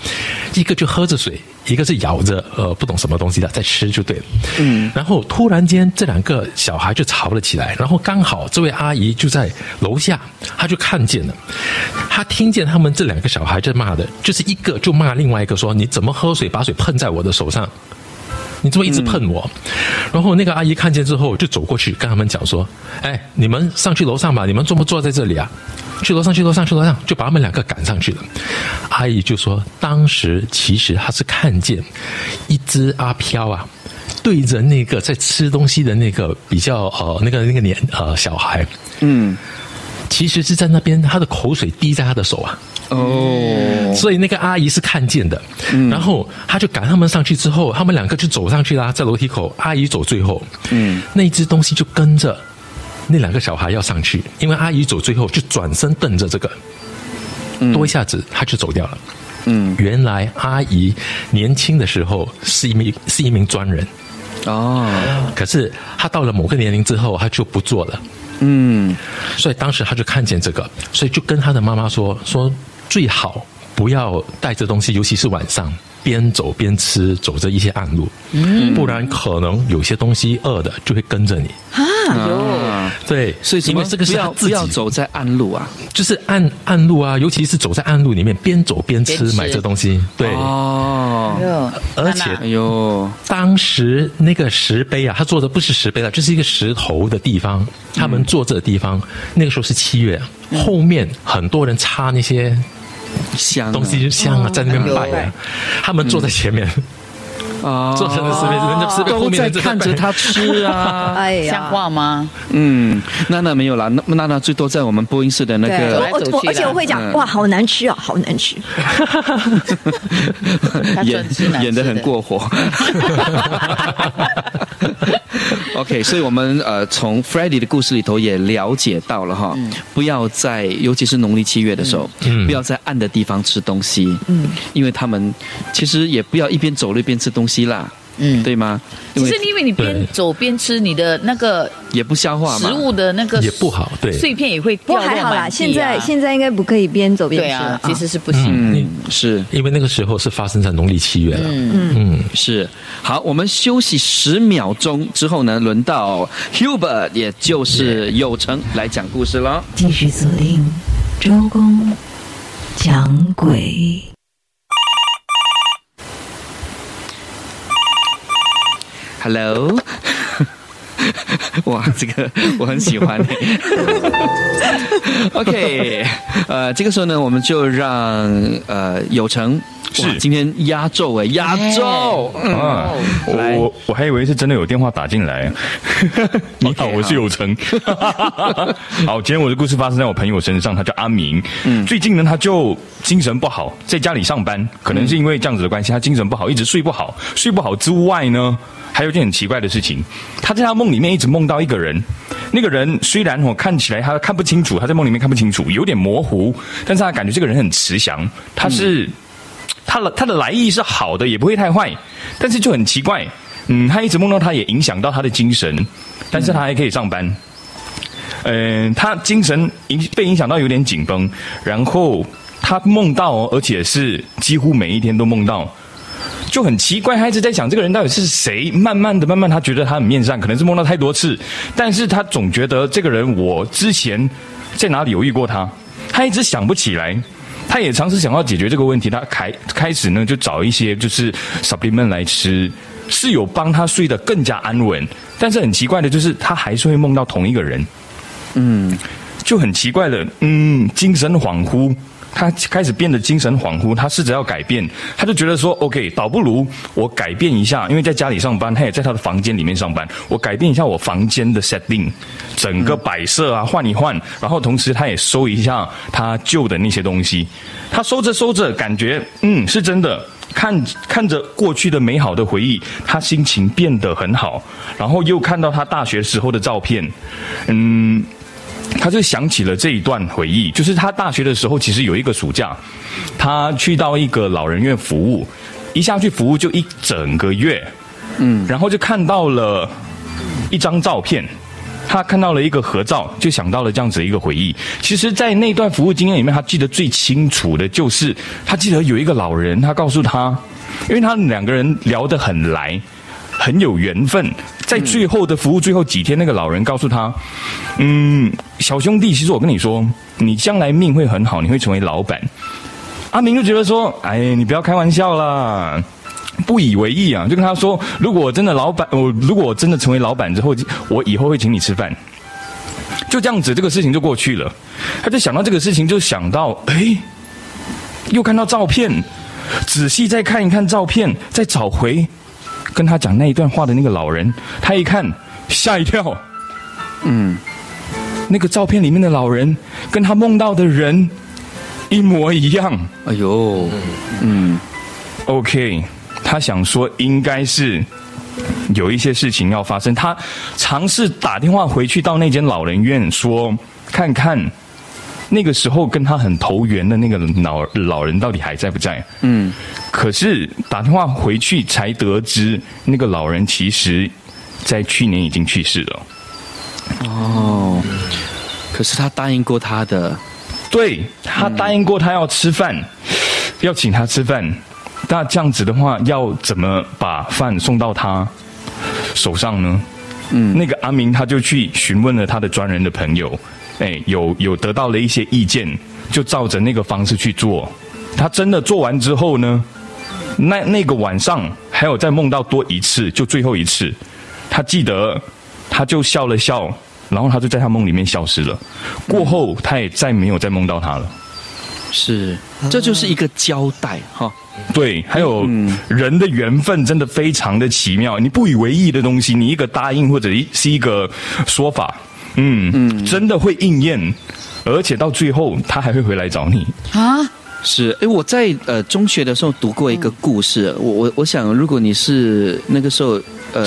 一个就喝着水，一个是咬着呃不懂什么东西的在吃就对了。嗯，然后突然间这两个小孩就吵了起来，然后刚好这位阿姨就在楼下，她就看见了，她听见他们这两个小孩在骂的，就是一个就骂另外一个说你怎么喝水把水喷在我的手上。你这么一直碰我，然后那个阿姨看见之后就走过去跟他们讲说：“哎，你们上去楼上吧，你们坐不坐在这里啊？去楼上，去楼上，去楼上，就把他们两个赶上去了。”阿姨就说：“当时其实她是看见一只阿飘啊，对着那个在吃东西的那个比较呃那个那个年呃小孩，嗯，其实是在那边他的口水滴在他的手啊。”哦，所以那个阿姨是看见的，然后他就赶他们上去之后，他们两个就走上去啦，在楼梯口，阿姨走最后，嗯，那只东西就跟着那两个小孩要上去，因为阿姨走最后，就转身瞪着这个，多一下子他就走掉了。嗯，原来阿姨年轻的时候是一名是一名专人，哦，可是他到了某个年龄之后，他就不做了。嗯，所以当时他就看见这个，所以就跟他的妈妈说说。最好不要带着东西，尤其是晚上边走边吃，走着一些暗路，不然可能有些东西饿的就会跟着你。啊，对，所以因为这个是要不要走在暗路啊，就是暗暗路啊，尤其是走在暗路里面，边走边吃买这东西。对。哦，而且哎呦，当时那个石碑啊，他做的不是石碑了，就是一个石头的地方。他们坐这地方，那个时候是七月，后面很多人插那些。香东西就香啊，在那边摆啊，他们坐在前面，啊，做成了石碑，人家石碑后面在看着他吃啊，<laughs> 哎呀，像话吗？嗯，娜娜没有啦，那娜娜最多在我们播音室的那个，我我而且我会讲，哇，好难吃哦，好难吃，<laughs> 演演的很过火。<laughs> OK，所以我们呃从 f r e d d y 的故事里头也了解到了哈，不要在尤其是农历七月的时候，不要在暗的地方吃东西，嗯，因为他们其实也不要一边走路一边吃东西啦。嗯，对吗？其实因为你边走边吃，你的那个也不消化，食物的那个也不好，对，碎片也会掉还好啦，现在现在应该不可以边走边吃啊，其实是不行。嗯，是因为那个时候是发生在农历七月了。嗯嗯，是。好，我们休息十秒钟之后呢，轮到 Hubert，也就是有成来讲故事了。继续锁定周公讲鬼。Hello，<laughs> 哇，这个我很喜欢。<laughs> OK，呃，这个时候呢，我们就让呃有成。是今天压轴哎，压轴啊！我我还以为是真的有电话打进来。<laughs> 你好，我是有成。好，今天我的故事发生在我朋友身上，他叫阿明。嗯，最近呢，他就精神不好，在家里上班，可能是因为这样子的关系，他精神不好，一直睡不好。睡不好之外呢，还有件很奇怪的事情，他在他梦里面一直梦到一个人。那个人虽然我看起来他看不清楚，他在梦里面看不清楚，有点模糊，但是他感觉这个人很慈祥，他是。他的他的来意是好的，也不会太坏，但是就很奇怪，嗯，他一直梦到他也影响到他的精神，但是他还可以上班，嗯，他精神影被影响到有点紧绷，然后他梦到，而且是几乎每一天都梦到，就很奇怪，他一直在想这个人到底是谁，慢慢的，慢慢他觉得他很面善，可能是梦到太多次，但是他总觉得这个人我之前在哪里有遇过他，他一直想不起来。他也尝试想要解决这个问题，他开开始呢就找一些就是 supplement 来吃，是有帮他睡得更加安稳。但是很奇怪的就是他还是会梦到同一个人，嗯，就很奇怪的，嗯，精神恍惚。他开始变得精神恍惚，他试着要改变，他就觉得说，OK，倒不如我改变一下，因为在家里上班，他也在他的房间里面上班，我改变一下我房间的 setting，整个摆设啊换一换，然后同时他也收一下他旧的那些东西，他收着收着，感觉嗯是真的，看看着过去的美好的回忆，他心情变得很好，然后又看到他大学时候的照片，嗯。他就想起了这一段回忆，就是他大学的时候，其实有一个暑假，他去到一个老人院服务，一下去服务就一整个月，嗯，然后就看到了一张照片，他看到了一个合照，就想到了这样子一个回忆。其实，在那段服务经验里面，他记得最清楚的就是，他记得有一个老人，他告诉他，因为他们两个人聊得很来，很有缘分。在最后的服务最后几天，那个老人告诉他，嗯，小兄弟，其实我跟你说，你将来命会很好，你会成为老板。阿明就觉得说，哎，你不要开玩笑啦。不以为意啊，就跟他说：“如果真的老板，我如果真的成为老板之后，我以后会请你吃饭。”就这样子，这个事情就过去了。他就想到这个事情，就想到，哎，又看到照片，仔细再看一看照片，再找回跟他讲那一段话的那个老人。他一看，吓一跳，嗯，那个照片里面的老人跟他梦到的人一模一样。哎呦，嗯，OK。他想说，应该是有一些事情要发生。他尝试打电话回去到那间老人院，说看看那个时候跟他很投缘的那个老老人到底还在不在。嗯，可是打电话回去才得知，那个老人其实在去年已经去世了。哦，可是他答应过他的，对他答应过他要吃饭，要请他吃饭。那这样子的话，要怎么把饭送到他手上呢？嗯，那个阿明他就去询问了他的专人的朋友，哎，有有得到了一些意见，就照着那个方式去做。他真的做完之后呢，那那个晚上还有再梦到多一次，就最后一次，他记得，他就笑了笑，然后他就在他梦里面消失了。过后他也再没有再梦到他了。是，这就是一个交代哈。对，还有人的缘分真的非常的奇妙。你不以为意的东西，你一个答应或者是一个说法，嗯嗯，真的会应验，而且到最后他还会回来找你啊。是，哎，我在呃中学的时候读过一个故事，我我我想，如果你是那个时候。呃，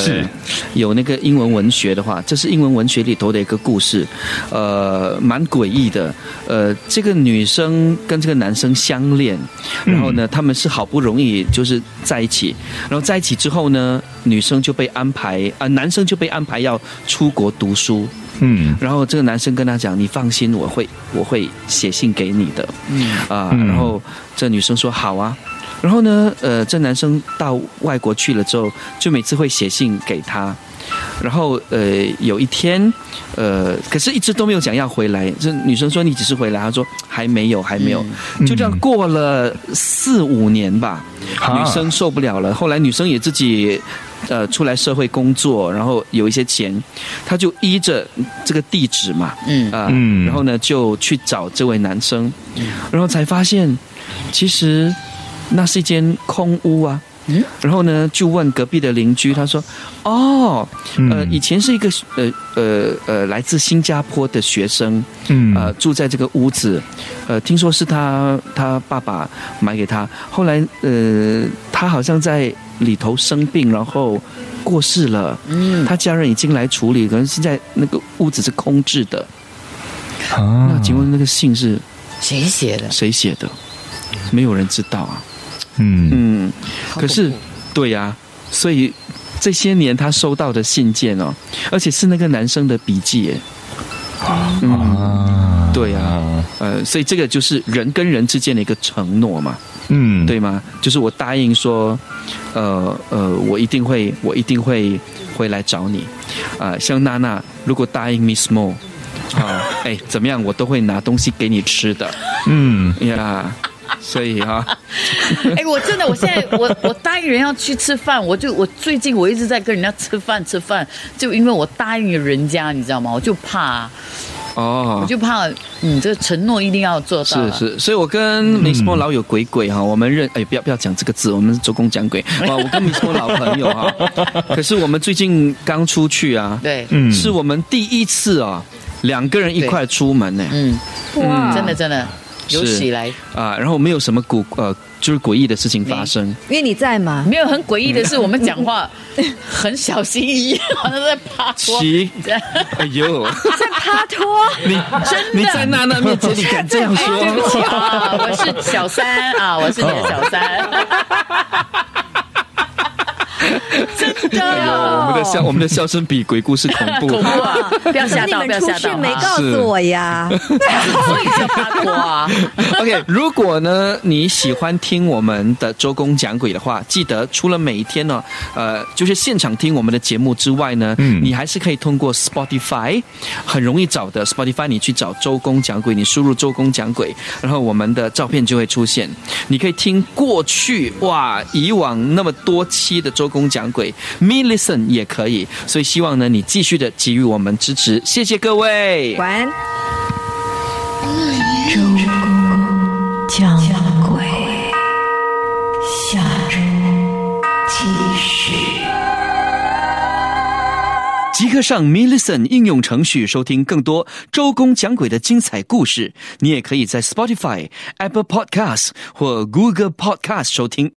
有那个英文文学的话，这是英文文学里头的一个故事，呃，蛮诡异的。呃，这个女生跟这个男生相恋，然后呢，他们是好不容易就是在一起，然后在一起之后呢，女生就被安排啊，男生就被安排要出国读书。嗯，然后这个男生跟他讲：“你放心，我会我会写信给你的。”嗯啊，然后这女生说：“好啊。”然后呢，呃，这男生到外国去了之后，就每次会写信给他。然后，呃，有一天，呃，可是一直都没有讲要回来。这女生说：“你几时回来？”他说：“还没有，还没有。”就这样过了四五年吧。女生受不了了。后来女生也自己，呃，出来社会工作，然后有一些钱，她就依着这个地址嘛，嗯啊，然后呢就去找这位男生，然后才发现，其实。那是一间空屋啊，嗯，然后呢，就问隔壁的邻居，他说：“哦，呃，以前是一个呃呃呃来自新加坡的学生，嗯，呃，住在这个屋子，呃，听说是他他爸爸买给他，后来呃，他好像在里头生病，然后过世了，嗯，他家人已经来处理，可能现在那个屋子是空置的。啊，那请问那个信是？谁写的？谁写的？没有人知道啊。”嗯。嗯，可是，对呀，所以这些年他收到的信件哦，而且是那个男生的笔记，啊，对呀，呃，所以这个就是人跟人之间的一个承诺嘛，嗯，对吗？就是我答应说，呃呃，我一定会，我一定会回来找你，啊，像娜娜如果答应 Miss Mo，啊，<laughs> 哎，怎么样，我都会拿东西给你吃的，嗯。呀。所以哈，<laughs> 哎，我真的，我现在我我答应人要去吃饭，我就我最近我一直在跟人家吃饭吃饭，就因为我答应人家，你知道吗？我就怕哦，我就怕你这个承诺一定要做到。是是，所以我跟 Miss Mo 老有鬼鬼哈，我们认哎不要不要讲这个字，我们是周公讲鬼。<laughs> 啊。我跟 Miss Mo 老朋友哈，可是我们最近刚出去啊，对，嗯，是我们第一次啊，两个人一块出门呢，嗯，哇，真的真的。有喜来啊，然后没有什么古呃，就是诡异的事情发生，因为你在嘛。没有很诡异的是，我们讲话 <laughs> 很小心翼翼，好像在趴拖。<laughs> 哎呦，在趴拖，你真你在娜娜面前你敢这样说？我是小三啊，我是你的小三。<laughs> 真的，我们的的笑，我们的笑声比鬼故事恐怖。<laughs> 恐怖啊！不要吓到，不要吓到。没告诉我呀。所以叫八卦。<laughs> OK，如果呢你喜欢听我们的周公讲鬼的话，记得除了每一天呢，呃，就是现场听我们的节目之外呢，嗯，你还是可以通过 Spotify，很容易找的 Spotify，你去找周公讲鬼，你输入周公讲鬼，然后我们的照片就会出现。你可以听过去哇，以往那么多期的周公讲鬼，Me Listen 也可以。所以希望呢，你继续的给予我们支持，谢谢各位。晚安。周公讲鬼，下周继续。即刻上 Me Listen 应用程序收听更多周公讲鬼的精彩故事。你也可以在 Spotify、Apple Podcasts 或 Google Podcasts 收听。